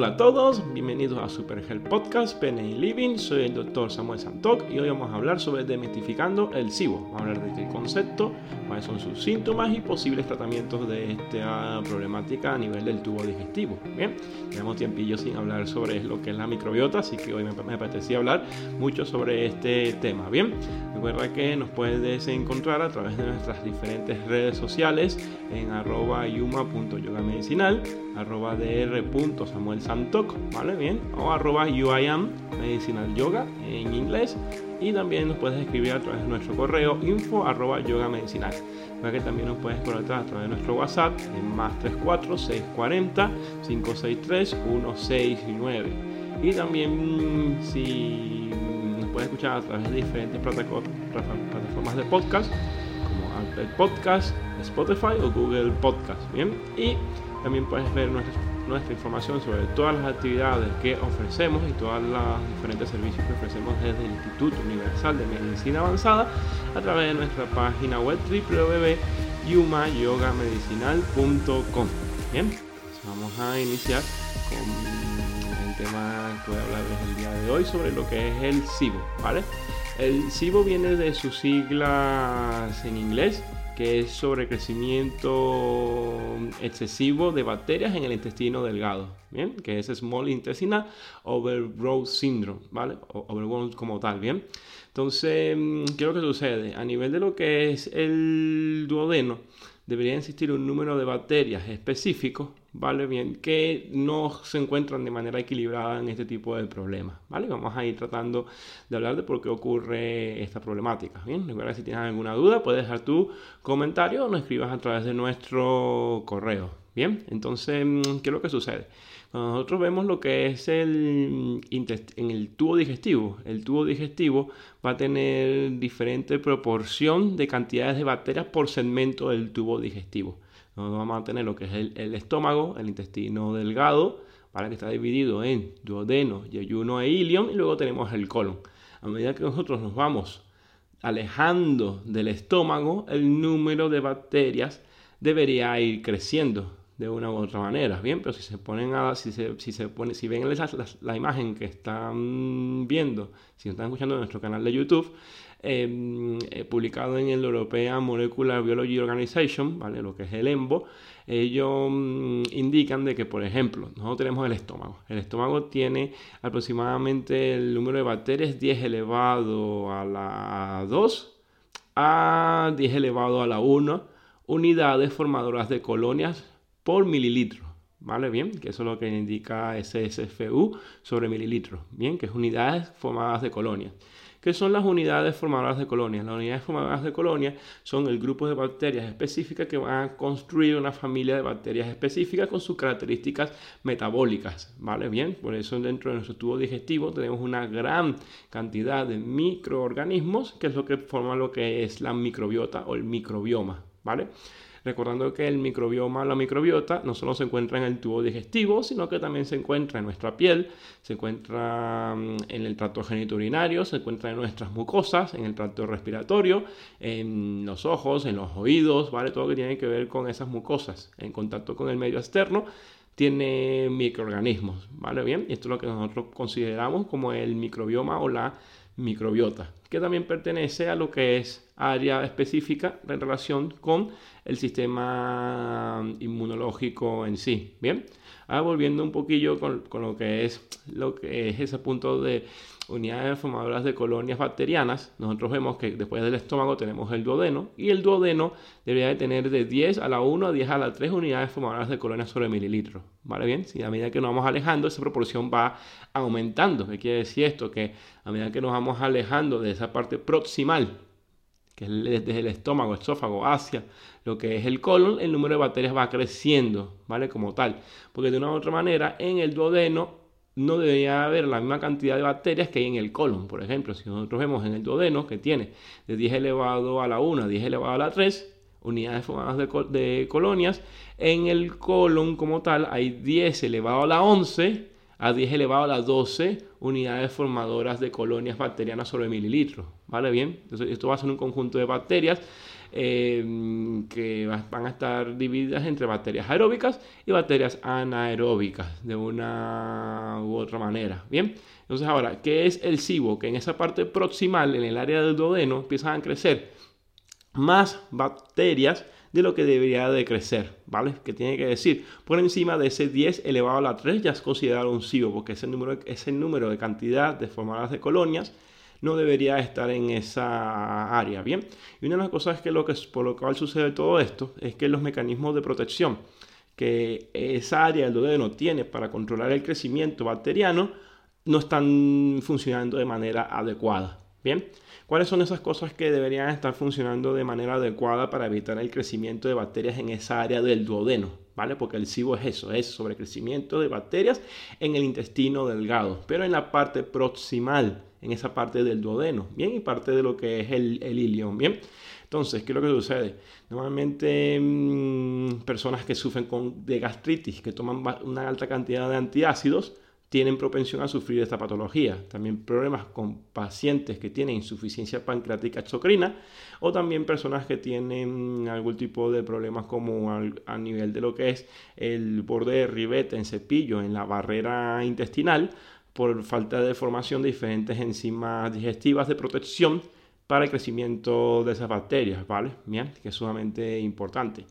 Hola a todos, bienvenidos a Super Health Podcast PNI Living. Soy el doctor Samuel Santoc y hoy vamos a hablar sobre demitificando el SIBO. Vamos a hablar de qué concepto, cuáles son sus síntomas y posibles tratamientos de esta problemática a nivel del tubo digestivo. Bien, tenemos tiempillo sin hablar sobre lo que es la microbiota, así que hoy me, me apetecía hablar mucho sobre este tema. Bien, recuerda que nos puedes encontrar a través de nuestras diferentes redes sociales en arroba yuma.yogamedicinal, arroba dr.samuel Santoc, ¿vale? Bien, o arroba UIAM Medicinal Yoga en inglés. Y también nos puedes escribir a través de nuestro correo info arroba yoga medicinal. que también nos puedes conectar a través de nuestro WhatsApp en más 34 640 563 169. Y también si nos puedes escuchar a través de diferentes plataformas de podcast como Apple Podcast, Spotify o Google Podcast. Bien, y también puedes ver nuestros nuestra información sobre todas las actividades que ofrecemos y todos los diferentes servicios que ofrecemos desde el Instituto Universal de Medicina Avanzada a través de nuestra página web www.yumayogamedicinal.com. Bien, vamos a iniciar con el tema que voy a hablarles el día de hoy sobre lo que es el SIBO, ¿vale? El SIBO viene de sus siglas en inglés que es sobre crecimiento excesivo de bacterias en el intestino delgado, ¿bien? Que es Small Intestinal Overgrowth Syndrome, ¿vale? Overgrowth como tal, ¿bien? Entonces, mm, ¿qué es lo que sucede? A nivel de lo que es el duodeno, debería existir un número de bacterias específicos, ¿vale? Bien, que no se encuentran de manera equilibrada en este tipo de problemas, ¿vale? Vamos a ir tratando de hablar de por qué ocurre esta problemática, ¿bien? Recuerda si tienes alguna duda, puedes dejar tu comentario o nos escribas a través de nuestro correo, ¿bien? Entonces, ¿qué es lo que sucede? Cuando nosotros vemos lo que es el, en el tubo digestivo, el tubo digestivo va a tener diferente proporción de cantidades de bacterias por segmento del tubo digestivo. Nosotros vamos a tener lo que es el, estómago, el intestino delgado, para que está dividido en duodeno, yeyuno e ilion, y luego tenemos el colon. A medida que nosotros nos vamos alejando del estómago, el número de bacterias debería ir creciendo de una u otra manera, bien, pero si se ponen a, si se, si se pone, si ven la, imagen que están viendo, si están escuchando nuestro canal de YouTube, eh, publicado en el European Molecular Biology Organization, ¿vale? lo que es el EMBO, ellos mm, indican de que, por ejemplo, nosotros tenemos el estómago. El estómago tiene aproximadamente el número de bacterias 10 elevado a la 2 a 10 elevado a la 1 unidades formadoras de colonias por mililitro. ¿Vale? Bien, que eso es lo que indica SSFU sobre mililitros. Bien, que es unidades formadas de colonias. ¿Qué son las unidades formadoras de colonias? Las unidades formadoras de colonias son el grupo de bacterias específicas que van a construir una familia de bacterias específicas con sus características metabólicas. ¿Vale? Bien, por eso dentro de nuestro tubo digestivo tenemos una gran cantidad de microorganismos, que es lo que forma lo que es la microbiota o el microbioma. ¿Vale? Recordando que el microbioma, la microbiota, no solo se encuentra en el tubo digestivo, sino que también se encuentra en nuestra piel, se encuentra mm, en el tracto genitourinario, se encuentra en nuestras mucosas, en el tracto respiratorio, en los ojos, en los oídos, ¿vale? Todo lo que tiene que ver con esas mucosas, en contacto con el medio externo, tiene microorganismos, ¿vale? Bien, esto es lo que nosotros consideramos como el microbioma o la microbiota, que también pertenece a lo que es área específica en relación con el sistema inmunológico en sí. Bien, ahora volviendo un poquillo con, con lo que es lo que es ese punto de unidades formadoras de colonias bacterianas, nosotros vemos que después del estómago tenemos el duodeno y el duodeno debería de tener de 10 a la 1 a 10 a la 3 unidades formadoras de colonias sobre mililitro. ¿Vale bien? Si a medida que nos vamos alejando esa proporción va aumentando. ¿Qué quiere decir esto? Que a medida que nos vamos alejando de esa parte proximal que es desde el estómago, esófago hacia lo que es el colon, el número de bacterias va creciendo, ¿vale? Como tal. Porque de una u otra manera, en el duodeno no debería haber la misma cantidad de bacterias que hay en el colon. Por ejemplo, si nosotros vemos en el duodeno que tiene de 10 elevado a la 1 a 10 elevado a la 3 unidades formadas de, de colonias, en el colon como tal hay 10 elevado a la 11 a 10 elevado a la 12 unidades formadoras de colonias bacterianas sobre mililitros. ¿Vale? Bien, entonces esto va a ser un conjunto de bacterias eh, que van a estar divididas entre bacterias aeróbicas y bacterias anaeróbicas, de una u otra manera. Bien, entonces ahora, ¿qué es el SIBO? Que en esa parte proximal, en el área del duodeno, empiezan a crecer más bacterias de lo que debería de crecer, ¿vale? Que tiene que decir, por encima de ese 10 elevado a la 3 ya es considerado un SIBO, porque ese número, ese número de cantidad de formadas de colonias no debería estar en esa área, ¿bien? Y una de las cosas que, lo que por lo cual sucede todo esto es que los mecanismos de protección que esa área del duodeno tiene para controlar el crecimiento bacteriano no están funcionando de manera adecuada, ¿bien? ¿Cuáles son esas cosas que deberían estar funcionando de manera adecuada para evitar el crecimiento de bacterias en esa área del duodeno? ¿Vale? Porque el SIBO es eso, es sobrecrecimiento de bacterias en el intestino delgado, pero en la parte proximal, en esa parte del duodeno, ¿bien? Y parte de lo que es el, el ilion, ¿bien? Entonces, ¿qué es lo que sucede? Normalmente mmm, personas que sufren con, de gastritis, que toman una alta cantidad de antiácidos, tienen propensión a sufrir esta patología. También problemas con pacientes que tienen insuficiencia pancreática exocrina o también personas que tienen algún tipo de problemas como a nivel de lo que es el borde de ribete en cepillo en la barrera intestinal por falta de formación de diferentes enzimas digestivas de protección para el crecimiento de esas bacterias, ¿vale? Bien, que es sumamente importante.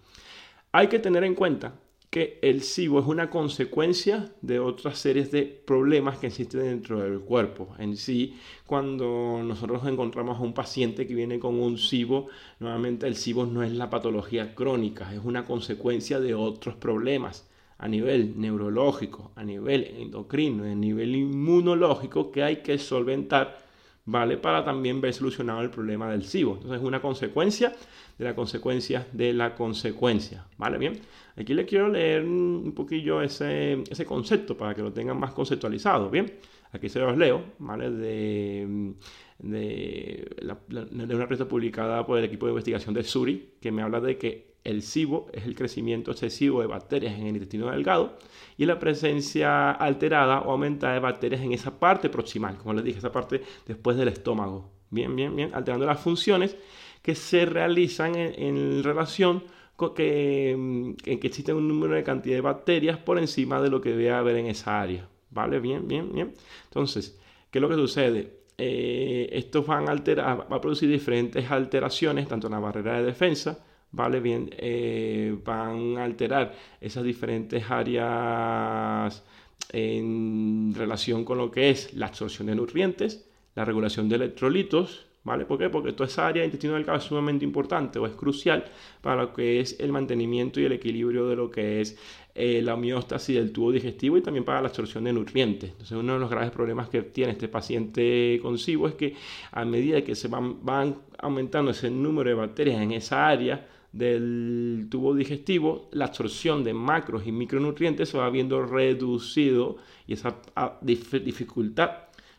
Hay que tener en cuenta que el SIBO es una consecuencia de otras series de problemas que existen dentro del cuerpo. En sí, cuando nosotros encontramos a un paciente que viene con un SIBO, nuevamente el SIBO no es la patología crónica, es una consecuencia de otros problemas a nivel neurológico, a nivel endocrino, a nivel inmunológico que hay que solventar ¿vale? Para también ver solucionado el problema del SIBO. Entonces es una consecuencia de la consecuencia de la consecuencia, ¿vale? Bien, aquí le quiero leer un poquillo ese, ese concepto para que lo tengan más conceptualizado, ¿bien? Aquí se los leo, ¿vale? De, de, de una revista publicada por el equipo de investigación de Suri, que me habla de que el SIBO es el crecimiento excesivo de bacterias en el intestino delgado y la presencia alterada o aumentada de bacterias en esa parte proximal, como les dije, esa parte después del estómago. Bien, bien, bien, alterando las funciones que se realizan en, relación con que, en que existe un número de cantidad de bacterias por encima de lo que debe haber en esa área. ¿Vale? Bien, bien, bien. Entonces, ¿qué es lo que sucede? Eh, estos van a alterar, va a producir diferentes alteraciones, tanto en la barrera de defensa, ¿vale? Bien, eh, van a alterar esas diferentes áreas en relación con lo que es la absorción de nutrientes, la regulación de electrolitos, ¿vale? ¿Por qué? Porque toda esa área intestinal delgado es sumamente importante o es crucial para lo que es el mantenimiento y el equilibrio de lo que es eh, la homeostasis del tubo digestivo y también para la absorción de nutrientes. Entonces, uno de los graves problemas que tiene este paciente con SIBO es que a medida que se van, van aumentando ese número de bacterias en esa área, del tubo digestivo, la absorción de macros y micronutrientes se va viendo reducido y esa ah, dificultad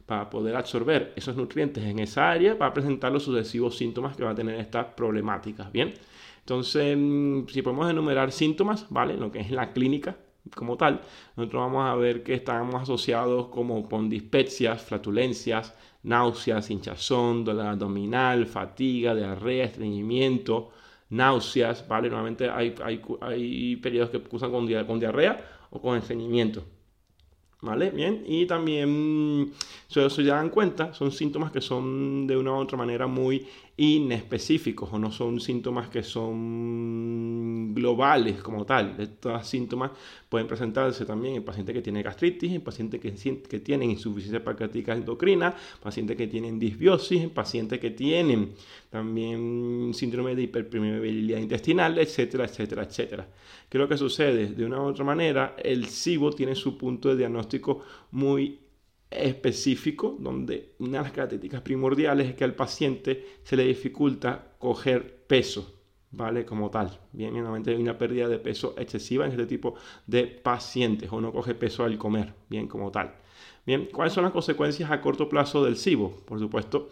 para poder absorber esos nutrientes en esa área va a presentar los sucesivos síntomas que va a tener estas problemáticas. Bien, entonces, mm, si podemos enumerar síntomas, ¿vale? Lo que es la clínica como tal, nosotros vamos a ver que estamos asociados como con dispepsias, flatulencias, náuseas, hinchazón, dolor abdominal, fatiga, diarrea, estreñimiento, náuseas, ¿vale? Normalmente hay, hay, hay periodos que cursan con, con diarrea o con estreñimiento. ¿Vale? Bien, y también, si se dan cuenta, son síntomas que son de una u otra manera muy inespecíficos o no son síntomas que son globales como tal. Estos síntomas pueden presentarse también en pacientes que tienen gastritis, en pacientes que, que tienen insuficiencia pancreática endocrina, pacientes que tienen disbiosis, en pacientes que tienen también síndrome de hiperpermeabilidad intestinal, etcétera, etcétera, etcétera. ¿Qué es lo que sucede? De una u otra manera, el SIBO tiene su punto de diagnóstico muy específico donde una de las características primordiales es que al paciente se le dificulta coger peso, ¿vale? Como tal. Bien, normalmente hay una pérdida de peso excesiva en este tipo de pacientes o no coge peso al comer, bien, como tal. Bien, ¿cuáles son las consecuencias a corto plazo del SIBO? Por supuesto,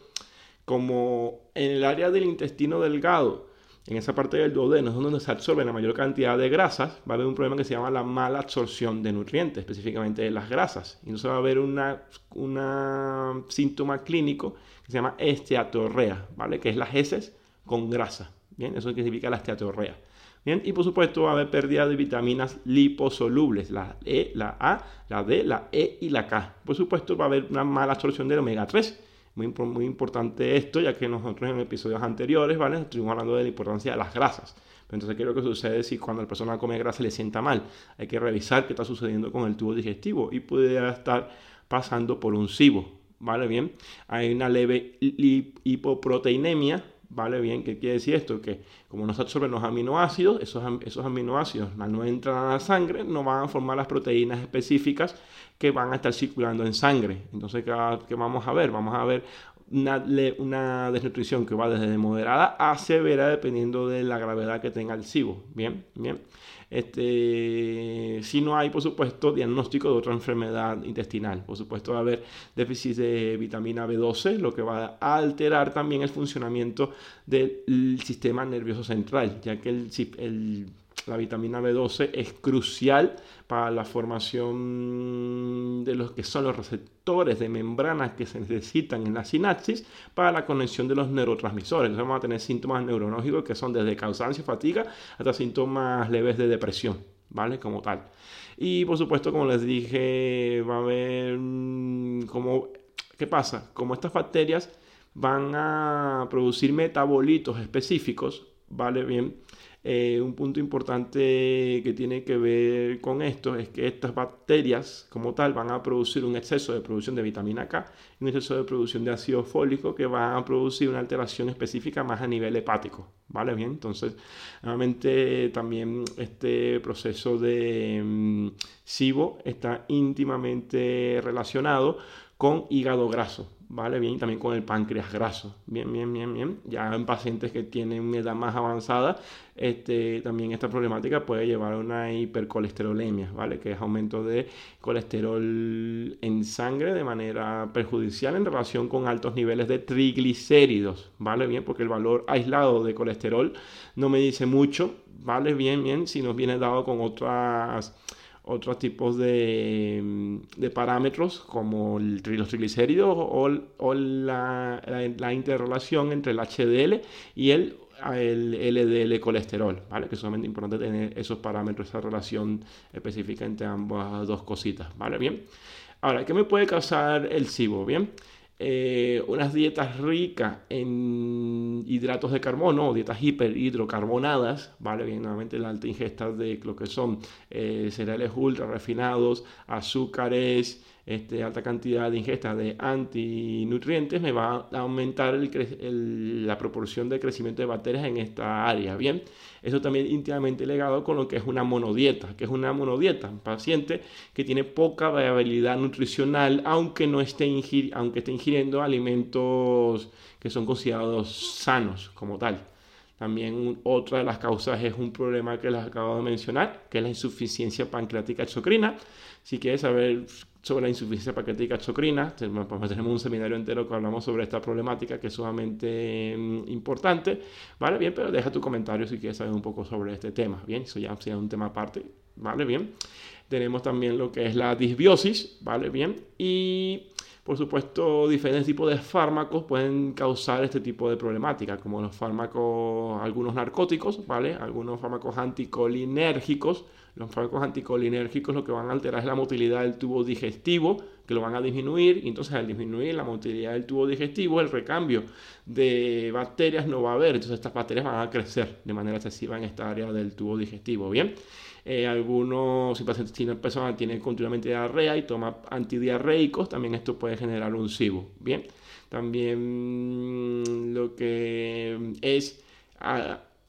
como en el área del intestino delgado en esa parte del duodeno es donde se absorbe la mayor cantidad de grasas, va a haber un problema que se llama la mala absorción de nutrientes, específicamente de las grasas. Y entonces va a haber un síntoma clínico que se llama esteatorrea, ¿vale? Que es las heces con grasa, Bien, eso significa la esteatorrea. Bien, y por supuesto va a haber pérdida de vitaminas liposolubles, la E, la A, la D, la E y la K. Por supuesto va a haber una mala absorción del omega 3. Muy, muy importante esto, ya que nosotros en episodios anteriores, ¿vale? Estuvimos hablando de la importancia de las grasas. Entonces, ¿qué es lo que sucede si cuando la persona come grasa le sienta mal? Hay que revisar qué está sucediendo con el tubo digestivo y puede estar pasando por un SIBO, ¿vale? Bien, hay una leve hipoproteinemia, ¿vale? Bien, ¿qué quiere decir esto? Que como no se absorben los aminoácidos, esos, esos aminoácidos no entran a la sangre, no van a formar las proteínas específicas que van a estar circulando en sangre. Entonces, ¿qué, vamos a ver? Vamos a ver una, una, desnutrición que va desde moderada a severa dependiendo de la gravedad que tenga el SIBO. Bien, bien. Este, si no hay, por supuesto, diagnóstico de otra enfermedad intestinal. Por supuesto, va a haber déficit de vitamina B12, lo que va a alterar también el funcionamiento del sistema nervioso central, ya que el, el la vitamina B12 es crucial para la formación de los que son los receptores de membranas que se necesitan en la sinapsis para la conexión de los neurotransmisores. Entonces vamos a tener síntomas neurológicos que son desde cansancio, fatiga, hasta síntomas leves de depresión, ¿vale? Como tal. Y por supuesto, como les dije, va a haber mm, como... ¿Qué pasa? Como estas bacterias van a producir metabolitos específicos, ¿vale? Bien eh, un punto importante que tiene que ver con esto es que estas bacterias como tal van a producir un exceso de producción de vitamina K y un exceso de producción de ácido fólico que va a producir una alteración específica más a nivel hepático. ¿Vale? Bien, entonces, nuevamente también este proceso de mm, SIBO está íntimamente relacionado con hígado graso. ¿Vale? Bien, también con el páncreas graso, bien, bien, bien, bien. Ya en pacientes que tienen una edad más avanzada, este, también esta problemática puede llevar a una hipercolesterolemia, ¿vale? Que es aumento de colesterol en sangre de manera perjudicial en relación con altos niveles de triglicéridos, ¿vale? Bien, porque el valor aislado de colesterol no me dice mucho, ¿vale? Bien, bien, si nos viene dado con otras otros tipos de, de parámetros como el, los triglicéridos o, la, la, interrelación entre el HDL y el, LDL colesterol, ¿vale? Que es sumamente importante tener esos parámetros, esa relación específica entre ambas dos cositas, ¿vale? Bien. Ahora, ¿qué me puede causar el SIBO? Bien. Eh, unas dietas ricas en hidratos de carbono dietas hiperhidrocarbonadas, ¿vale? Bien, nuevamente la alta ingesta de lo que son eh, cereales ultra refinados, azúcares, este, alta cantidad de ingesta de antinutrientes me va a aumentar la proporción de crecimiento de bacterias en esta área. Bien, eso también íntimamente ligado con lo que es una monodieta, que es una monodieta, un paciente que tiene poca variabilidad nutricional, aunque no esté, aunque esté ingiriendo alimentos que son considerados sanos como tal. También otra de las causas es un problema que les acabo de mencionar, que es la insuficiencia pancreática exocrina. Si quieres saber sobre la insuficiencia pancreática exocrina, tenemos un seminario entero que hablamos sobre esta problemática que es sumamente mm, importante, ¿vale? Bien, pero deja tu comentario si quieres saber un poco sobre este tema, ¿bien? Eso ya sea un tema aparte, ¿vale? Bien. Tenemos también lo que es la disbiosis, ¿vale? Bien. Y por supuesto, diferentes tipos de fármacos pueden causar este tipo de problemática, como los fármacos, algunos narcóticos, ¿vale? Algunos fármacos anticolinérgicos. Los fármacos anticolinérgicos lo que van a alterar es la motilidad del tubo digestivo, que lo van a disminuir, y entonces al disminuir la motilidad del tubo digestivo, el recambio de bacterias no va a haber, entonces estas bacterias van a crecer de manera excesiva en esta área del tubo digestivo, ¿bien? Eh, algunos, si paciente tiene persona tiene continuamente diarrea y toma antidiarreicos, también esto puede generar un SIBO. Bien, también lo que es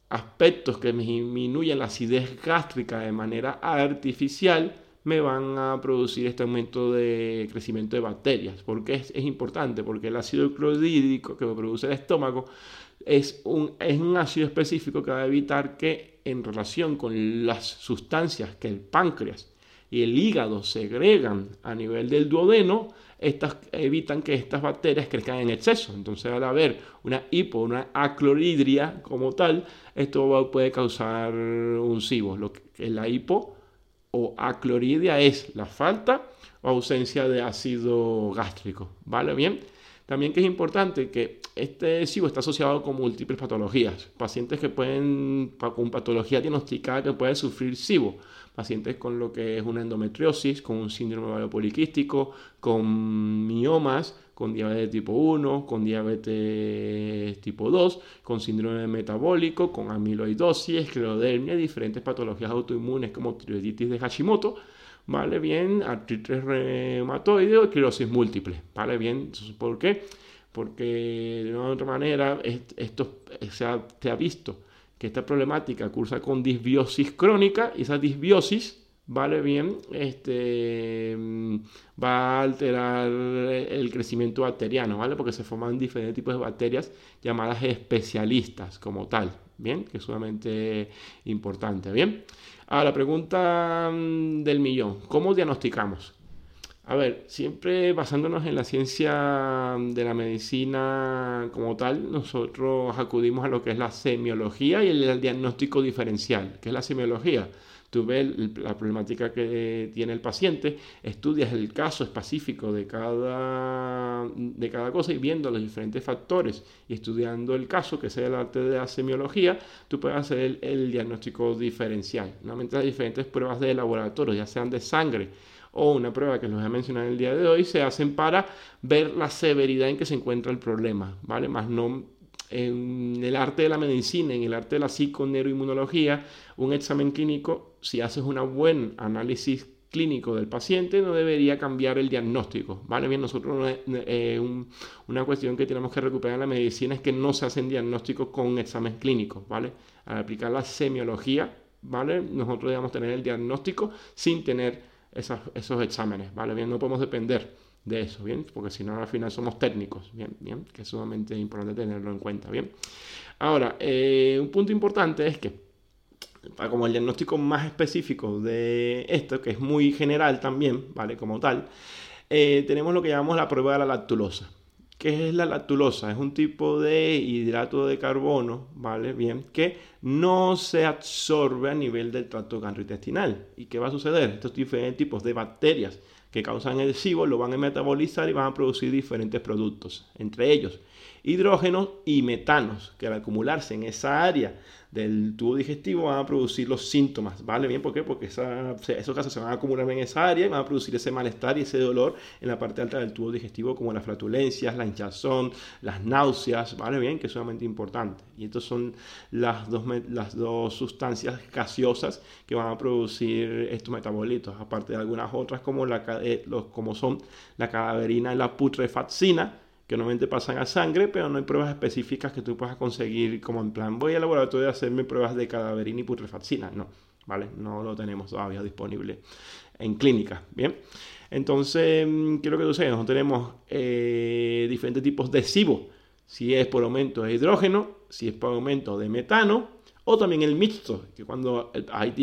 aspectos que disminuyen la acidez gástrica de manera artificial me van a producir este aumento de crecimiento de bacterias. ¿Por qué es, es importante? Porque el ácido clorhídrico que produce el estómago es un, es un ácido específico que va a evitar que en relación con las sustancias que el páncreas y el hígado segregan a nivel del duodeno, estas evitan que estas bacterias crezcan en exceso. Entonces, al haber una hipo, una acloridria como tal, esto puede causar un SIBO. Lo que la hipo o acloridia es la falta o ausencia de ácido gástrico. ¿Vale? Bien. También que es importante que este SIBO está asociado con múltiples patologías. Pacientes que pueden, con patología diagnosticada que pueden sufrir SIBO. Pacientes con lo que es una endometriosis, con un síndrome ovario con miomas, con diabetes tipo 1, con diabetes tipo 2, con síndrome metabólico, con amiloidosis, esclerodermia, diferentes patologías autoinmunes como tiroiditis de Hashimoto, ¿vale? Bien, artritis reumatoide o esclerosis múltiple, ¿vale? Bien, ¿por qué? Porque de una u otra manera esto se ha, se ha visto que esta problemática cursa con disbiosis crónica y esa disbiosis vale bien, este, mm, va a alterar el crecimiento bacteriano, ¿vale? Porque se forman diferentes tipos de bacterias llamadas especialistas como tal, ¿bien? Que es sumamente importante, ¿bien? Ahora, la pregunta mm, del millón, ¿cómo diagnosticamos? A ver, siempre basándonos en la ciencia de la medicina como tal, nosotros acudimos a lo que es la semiología y el diagnóstico diferencial. ¿Qué es la semiología? tú ves la problemática que tiene el paciente, estudias el caso específico de cada, de cada cosa y viendo los diferentes factores y estudiando el caso, que es el arte de la semiología, tú puedes hacer el, diagnóstico diferencial. Normalmente las diferentes pruebas de laboratorio, ya sean de sangre, o una prueba que les voy a mencionar el día de hoy, se hacen para ver la severidad en que se encuentra el problema, ¿vale? Más no en el arte de la medicina, en el arte de la psiconeuroinmunología, un examen clínico, si haces un buen análisis clínico del paciente, no debería cambiar el diagnóstico. ¿vale? Bien, nosotros eh, una cuestión que tenemos que recuperar en la medicina es que no se hacen diagnósticos con examen clínico. ¿vale? Al aplicar la semiología, ¿vale? nosotros debemos tener el diagnóstico sin tener esos exámenes. ¿vale? Bien, no podemos depender de eso, ¿bien? Porque si no, al final somos técnicos, ¿bien? ¿bien? Que es sumamente importante tenerlo en cuenta, ¿bien? Ahora, eh, un punto importante es que, como el diagnóstico más específico de esto, que es muy general también, ¿vale? Como tal, eh, tenemos lo que llamamos la prueba de la lactulosa. ¿Qué es la lactulosa? Es un tipo de hidrato de carbono, ¿vale? Bien, que no se absorbe a nivel del tracto gastrointestinal. ¿Y qué va a suceder? Estos diferentes tipos de bacterias que causan el SIBO lo van a metabolizar y van a producir diferentes productos, entre ellos hidrógenos y metanos, que al acumularse en esa área del tubo digestivo van a producir los síntomas, ¿vale? Bien, ¿por qué? Porque esos gases se van a acumular en esa área y van a producir ese malestar y ese dolor en la parte alta del tubo digestivo, como las flatulencias, la hinchazón, las náuseas, ¿vale? Bien, que es sumamente importante. Y estas son las dos, las dos sustancias gaseosas que van a producir estos metabolitos, aparte de algunas otras como, la, eh, como son la cadaverina y la putrefacina, que normalmente pasan a sangre, pero no hay pruebas específicas que tú puedas conseguir como en plan, voy al laboratorio a hacerme pruebas de cadaverina y putrefacina. No, ¿vale? No lo tenemos todavía disponible en clínica, ¿bien? Entonces, mm, quiero que tú sepas, nosotros tenemos eh, diferentes tipos de SIBO, si es por aumento de hidrógeno, si es por aumento de metano, o también el mixto, que cuando hay,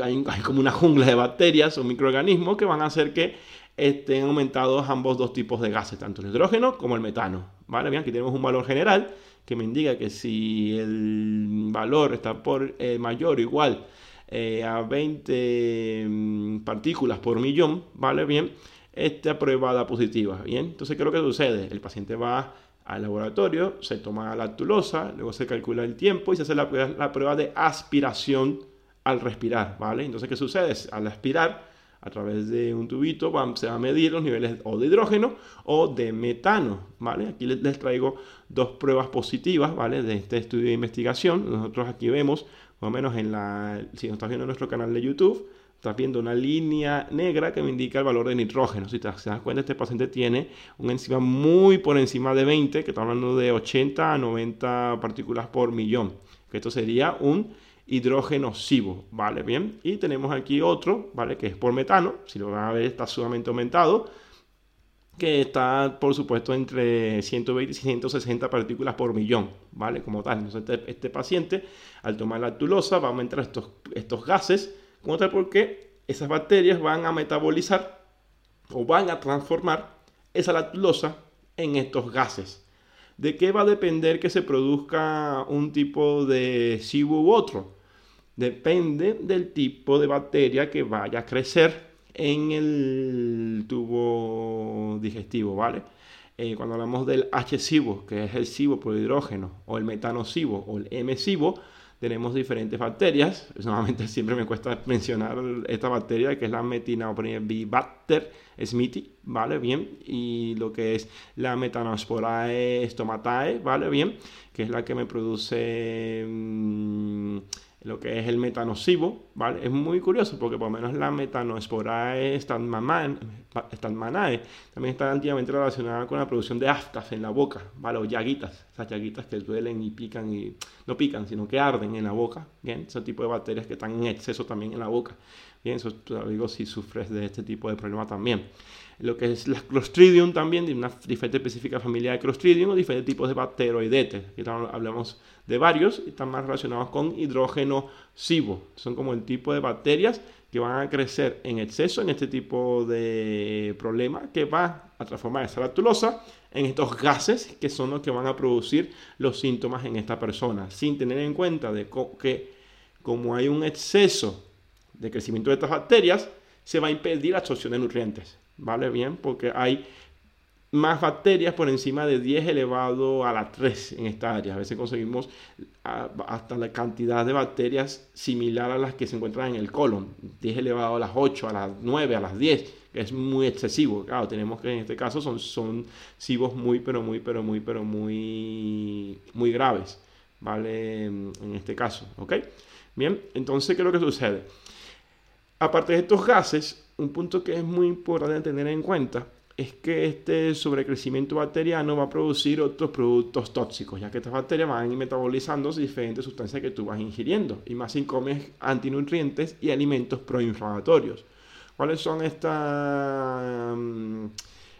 hay, hay como una jungla de bacterias o microorganismos que van a hacer que estén aumentados ambos dos tipos de gases, tanto el hidrógeno como el metano. ¿vale? Bien, aquí tenemos un valor general que me indica que si el valor está por eh, mayor o igual eh, a 20 mm, partículas por millón, ¿vale? Bien, esta prueba da positiva. Bien, entonces, ¿qué es lo que sucede? El paciente va al laboratorio, se toma la lactulosa, luego se calcula el tiempo y se hace la, la prueba de aspiración al respirar, ¿vale? Entonces, ¿qué sucede? Al aspirar, a través de un tubito se va a medir los niveles o de hidrógeno o de metano, ¿vale? Aquí les, traigo dos pruebas positivas, ¿vale? De este estudio de investigación. Nosotros aquí vemos, más o menos en la, si nos estás viendo en nuestro canal de YouTube, estás viendo una línea negra que me indica el valor de nitrógeno. Si te das cuenta, este paciente tiene un enzima muy por encima de 20, que está hablando de 80 a 90 partículas por millón. Que esto sería un hidrógeno cibo, ¿vale? Bien, y tenemos aquí otro, ¿vale? Que es por metano, si lo van a ver está sumamente aumentado, que está, por supuesto, entre 120 y 160 partículas por millón, ¿vale? Como tal, entonces este, este paciente, al tomar la lactulosa, va a aumentar estos, estos gases, como tal, porque esas bacterias van a metabolizar o van a transformar esa lactulosa en estos gases. ¿De qué va a depender que se produzca un tipo de SIBO u otro? Depende del tipo de bacteria que vaya a crecer en el tubo digestivo, ¿vale? eh, cuando hablamos del H-cibo, que es el cibo por hidrógeno, o el metano-cibo, o el M-cibo, tenemos diferentes bacterias. Nuevamente siempre me cuesta mencionar esta bacteria que es la Metinaoprinebacter smithi, ¿vale? Bien. Y lo que es la Metanosporae stomatae, ¿vale? Bien. Que es la que me produce... Mmm, lo que es el metanocibo, ¿vale? Es muy curioso porque por lo menos la metanosporae stadmanae también está antiguamente relacionada con la producción de aftas en la boca, ¿vale? O llaguitas, esas llaguitas que duelen y pican y no pican, sino que arden en la boca, ¿bien? Ese tipo de bacterias que están en exceso también en la boca, lo digo si sufres de este tipo de problema también lo que es la Clostridium también, de una diferente específica familia de Clostridium o diferentes tipos de bacteroidetes. Aquí hablamos de varios están más relacionados con hidrógeno cibo. Son como el tipo de bacterias que van a crecer en exceso en este tipo de problema que va a transformar esa lactulosa en estos gases que son los que van a producir los síntomas en esta persona, sin tener en cuenta de que como hay un exceso de crecimiento de estas bacterias, se va a impedir la absorción de nutrientes. ¿vale? Bien, porque hay más bacterias por encima de 10 elevado a la 3 en esta área. A veces conseguimos hasta la cantidad de bacterias similar a las que se encuentran en el colon. 10 elevado a las 8, a las 9, a las 10, que es muy excesivo. Claro, tenemos que en este caso son, son cibos muy, pero muy, pero muy, pero muy, muy graves. ¿Vale? En este caso, ¿ok? Bien, entonces, ¿qué es lo que sucede? Aparte de estos gases, un punto que es muy importante tener en cuenta es que este sobrecrecimiento bacteriano va a producir otros productos tóxicos, ya que estas bacterias van metabolizando diferentes sustancias que tú vas ingiriendo, y más si comes antinutrientes y alimentos proinflamatorios. ¿Cuáles son mm,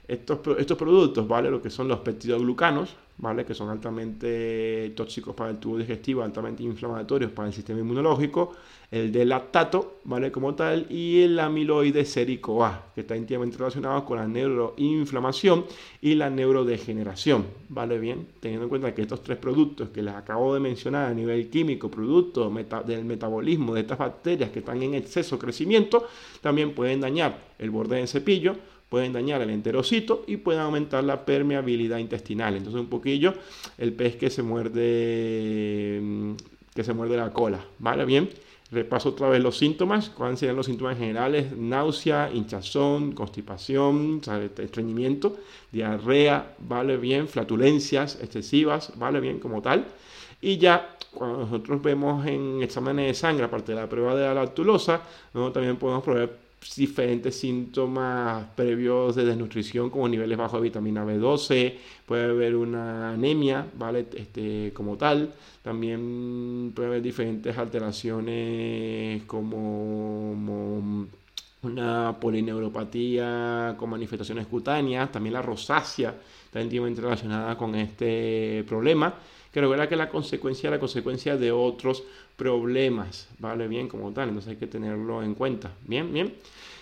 estos, estos productos? ¿vale? Lo que son los peptidoglucanos, ¿vale? que son altamente tóxicos para el tubo digestivo, altamente inflamatorios para el sistema inmunológico, el de lactato, ¿vale? Como tal, y el amiloide sérico A, que está íntimamente relacionado con la neuroinflamación y la neurodegeneración, ¿vale? Bien, teniendo en cuenta que estos tres productos que les acabo de mencionar a nivel químico, producto del metabolismo de estas bacterias que están en exceso crecimiento, también pueden dañar el borde del cepillo, pueden dañar el enterocito y pueden aumentar la permeabilidad intestinal. Entonces un poquillo el pez que se muerde mm, que se muerde la cola, ¿vale? Bien. Repaso otra vez los síntomas. ¿Cuáles serían los síntomas generales? Náusea, hinchazón, constipación, estreñimiento, diarrea, ¿vale? Bien, flatulencias excesivas, ¿vale? Bien, como tal. Y ya cuando nosotros vemos en exámenes de sangre, aparte de la prueba de la lactulosa, también podemos probar diferentes síntomas previos de desnutrición como niveles bajos de vitamina B12, puede haber una anemia, ¿vale? Este, como tal, también puede haber diferentes alteraciones como, una polineuropatía con manifestaciones cutáneas, también la rosácea está íntimamente relacionada con este problema que recuerda que la consecuencia es la consecuencia de otros problemas, ¿vale? Bien, como tal, entonces hay que tenerlo en cuenta, ¿bien? Bien.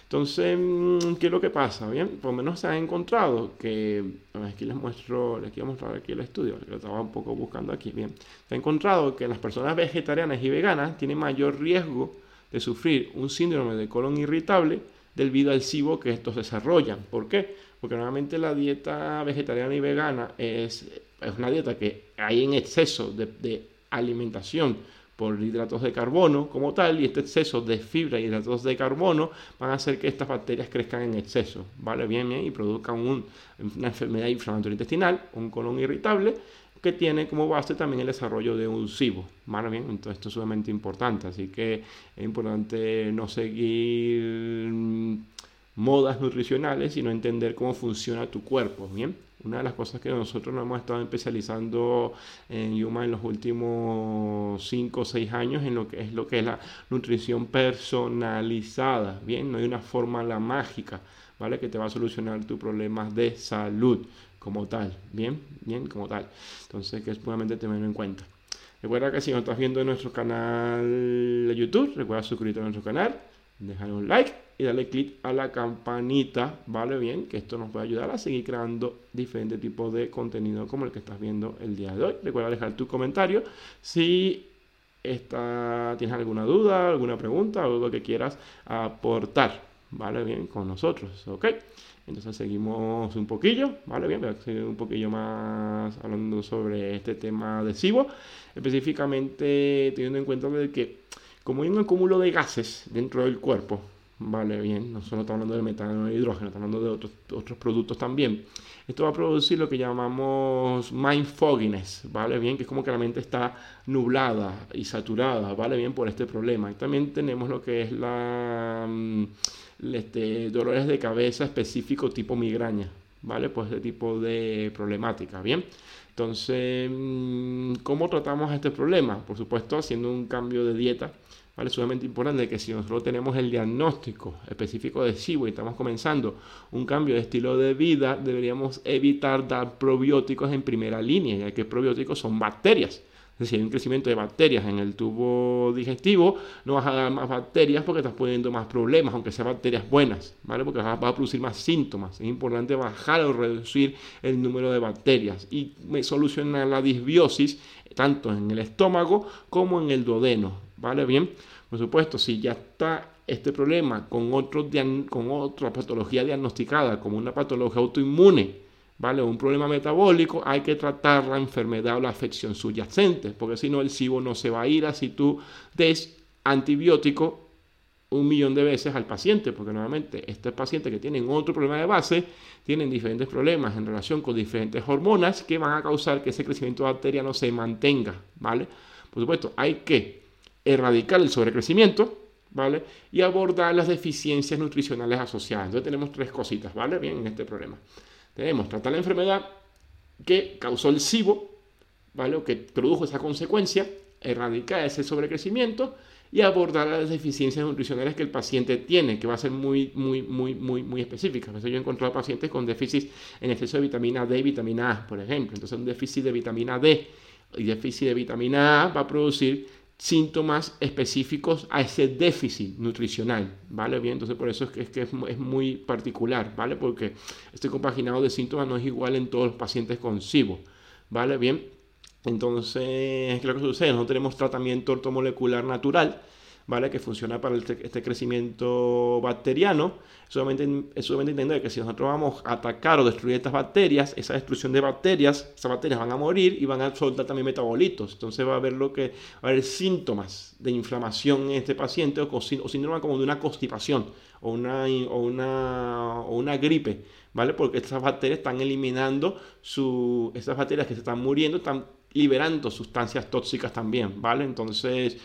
Entonces, mm, ¿qué es lo que pasa? Bien, por lo menos se ha encontrado que, aquí les muestro, les quiero mostrar aquí el estudio, que lo estaba un poco buscando aquí, bien, se ha encontrado que las personas vegetarianas y veganas tienen mayor riesgo de sufrir un síndrome de colon irritable debido al cibo que estos desarrollan. ¿Por qué? Porque normalmente la dieta vegetariana y vegana es, es una dieta que hay en exceso de, alimentación por hidratos de carbono como tal, y este exceso de fibra y hidratos de carbono van a hacer que estas bacterias crezcan en exceso, ¿vale? Bien, bien, y produzcan una enfermedad inflamatoria intestinal, un colon irritable, que tiene como base también el desarrollo de un SIBO, ¿vale? Bien, entonces esto es sumamente importante, así que es importante no seguir modas nutricionales, sino entender cómo funciona tu cuerpo, ¿bien? Una de las cosas que nosotros nos hemos estado especializando en Yuma en los últimos 5 o 6 años en lo que es lo que es la nutrición personalizada, bien, no hay una fórmula mágica, ¿vale? Que te va a solucionar tus problemas de salud como tal, bien, bien, como tal. Entonces, que es puramente tenerlo en cuenta. Recuerda que si no estás viendo nuestro canal de YouTube, recuerda suscribirte a nuestro canal, dejar un like y darle clic a la campanita, ¿vale? Bien, que esto nos puede ayudar a seguir creando diferentes tipos de contenido como el que estás viendo el día de hoy. Recuerda dejar tu comentario si tienes alguna duda, alguna pregunta algo que quieras aportar. ¿vale? Bien, con nosotros, ¿ok? Entonces seguimos un poquillo, ¿vale? Bien, voy a seguir un poquillo más hablando sobre este tema de SIBO, específicamente teniendo en cuenta que como hay un acúmulo de gases dentro del cuerpo, ¿vale? Bien, no solo estamos hablando de metano y hidrógeno, estamos hablando de otros, otros productos también. Esto va a producir lo que llamamos mind fogginess, ¿vale? Bien, que es como que la mente está nublada y saturada, ¿vale? Bien, por este problema. Y también tenemos lo que es la mm, este, dolores de cabeza específico tipo migraña, ¿vale? Pues este tipo de problemática, ¿bien? Entonces, mm, ¿cómo tratamos este problema? Por supuesto, haciendo un cambio de dieta ¿vale? Sumamente importante que si nosotros tenemos el diagnóstico específico de SIBO y estamos comenzando un cambio de estilo de vida, deberíamos evitar dar probióticos en primera línea, ya que probióticos son bacterias. Decir, hay un crecimiento de bacterias en el tubo digestivo, no vas a dar más bacterias porque estás poniendo más problemas, aunque sean bacterias buenas, ¿vale? Porque vas a producir más síntomas. Es importante bajar o reducir el número de bacterias y solucionar la disbiosis tanto en el estómago como en el duodeno, ¿vale? Bien, por supuesto, si ya está este problema con, otro, con otra patología diagnosticada, como una patología autoinmune, ¿vale? Un problema metabólico, hay que tratar la enfermedad o la afección subyacente, porque si no el SIBO no se va a ir así tú des antibiótico un millón de veces al paciente, porque nuevamente este paciente que tienen otro problema de base, tienen diferentes problemas en relación con diferentes hormonas que van a causar que ese crecimiento bacteriano se mantenga, ¿vale? Por supuesto, hay que erradicar el sobrecrecimiento, ¿vale? Y abordar las deficiencias nutricionales asociadas. Entonces tenemos tres cositas, ¿vale? Bien, en este problema. Tenemos tratar la enfermedad que causó el SIBO, ¿vale? O que produjo esa consecuencia, erradicar ese sobrecrecimiento y abordar las deficiencias nutricionales que el paciente tiene, que va a ser muy, muy, muy, muy, muy específica. A veces yo he encontrado pacientes con déficit en exceso de vitamina D y vitamina A, por ejemplo. Entonces un déficit de vitamina D y déficit de vitamina A va a producir síntomas específicos a ese déficit nutricional, ¿vale? Bien, entonces por eso es que es, muy particular, ¿vale? Porque este compaginado de síntomas no es igual en todos los pacientes con SIBO, ¿vale? Bien, entonces, ¿qué es que sucede? No tenemos tratamiento ortomolecular natural, ¿vale? Que funciona para este crecimiento bacteriano. Solamente, solamente entender que si nosotros vamos a atacar o destruir estas bacterias, esa destrucción de bacterias, esas bacterias van a morir y van a soltar también metabolitos. Entonces va a haber lo que va a haber síntomas de inflamación en este paciente o, o como de una constipación o una, o una, o una gripe, ¿vale? Porque estas bacterias están eliminando su, estas bacterias que se están muriendo, están liberando sustancias tóxicas también, ¿vale? Entonces,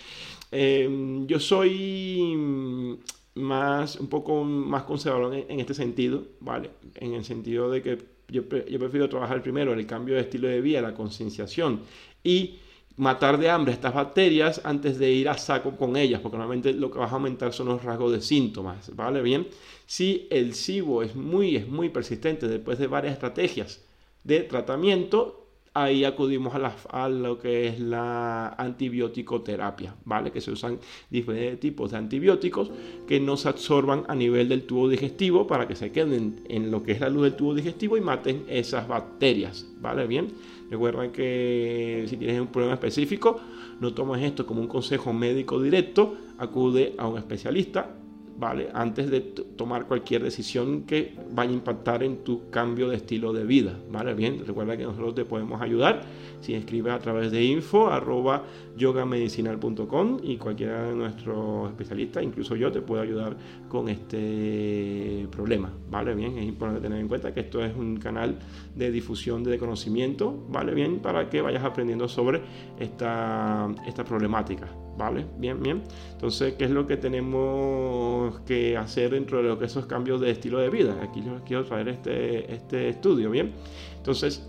em, yo soy más, un poco más conservador en, este sentido, ¿vale? En el sentido de que yo, prefiero trabajar primero en el cambio de estilo de vida, la concienciación y matar de hambre estas bacterias antes de ir a saco con ellas, porque normalmente lo que vas a aumentar son los rasgos de síntomas, ¿vale? Bien, si el SIBO es muy, es muy persistente después de varias estrategias de tratamiento, ahí acudimos a, lo que es la antibiótico terapia, ¿vale? Que se usan diferentes tipos de antibióticos que no se absorban a nivel del tubo digestivo para que se queden en lo que es la luz del tubo digestivo y maten esas bacterias, ¿vale? Bien, recuerden que si tienes un problema específico, no tomes esto como un consejo médico directo, acude a un especialista ¿vale? Antes de tomar cualquier decisión que vaya a impactar en tu cambio de estilo de vida, ¿vale? Bien, recuerda que nosotros te podemos ayudar si escribes a través de info arroba yogamedicinal.com y cualquiera de nuestros especialistas, incluso yo, te puedo ayudar con este problema, ¿vale? Bien, es importante tener en cuenta que esto es un canal de difusión de conocimiento, ¿vale? Bien, para que vayas aprendiendo sobre esta, esta problemática, ¿vale? Bien, bien. Entonces, ¿qué es lo que tenemos que hacer dentro de lo que esos cambios de estilo de vida? Aquí yo quiero traer este, este estudio, ¿bien? Entonces,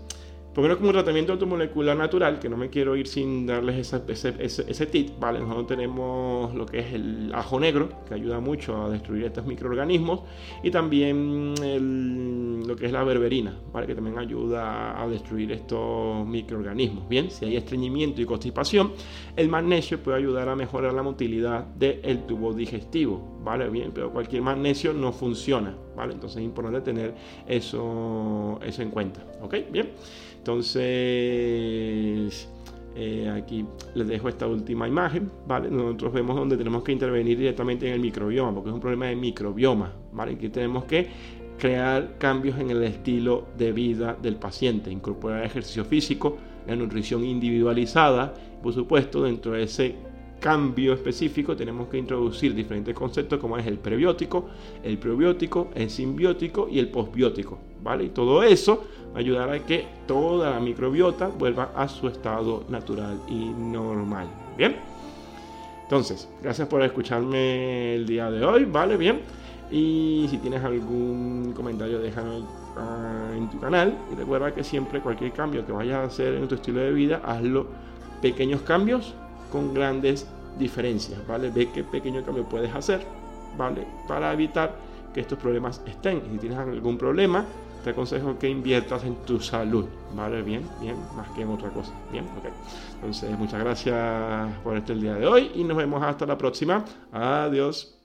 Primero como tratamiento automolecular natural, que no me quiero ir sin darles ese, ese, tip, ¿vale? Nosotros tenemos lo que es el ajo negro, que ayuda mucho a destruir estos microorganismos, y también lo que es la berberina, ¿vale? Que también ayuda a destruir estos microorganismos. Bien, si hay estreñimiento y constipación, el magnesio puede ayudar a mejorar la motilidad del tubo digestivo, ¿vale? Bien, pero cualquier magnesio no funciona, ¿vale? Entonces es importante tener eso, eso en cuenta, ¿ok? Bien. Entonces, Eh, aquí les dejo esta última imagen. Nosotros vemos donde tenemos que intervenir directamente en el microbioma, porque es un problema de microbioma. Aquí tenemos que crear cambios en el estilo de vida del paciente, incorporar ejercicio físico, la nutrición individualizada, por supuesto, dentro de ese cambio específico tenemos que introducir diferentes conceptos como es el prebiótico, el probiótico, el simbiótico y el posbiótico, ¿vale? Y todo eso ayudará a que toda la microbiota vuelva a su estado natural y normal, ¿bien? Entonces, gracias por escucharme el día de hoy, ¿vale? Bien. Y si tienes algún comentario, déjalo ah, en tu canal. Y recuerda que siempre cualquier cambio que vayas a hacer en tu estilo de vida, hazlo pequeños cambios con grandes diferencias, ¿vale? Ve qué pequeño cambio puedes hacer, ¿vale? Para evitar que estos problemas estén. Y si tienes algún problema, te aconsejo que inviertas en tu salud, ¿vale? Bien, bien, más que en otra cosa, bien, ok. Entonces, muchas gracias por este el día de hoy y nos vemos hasta la próxima. Adiós.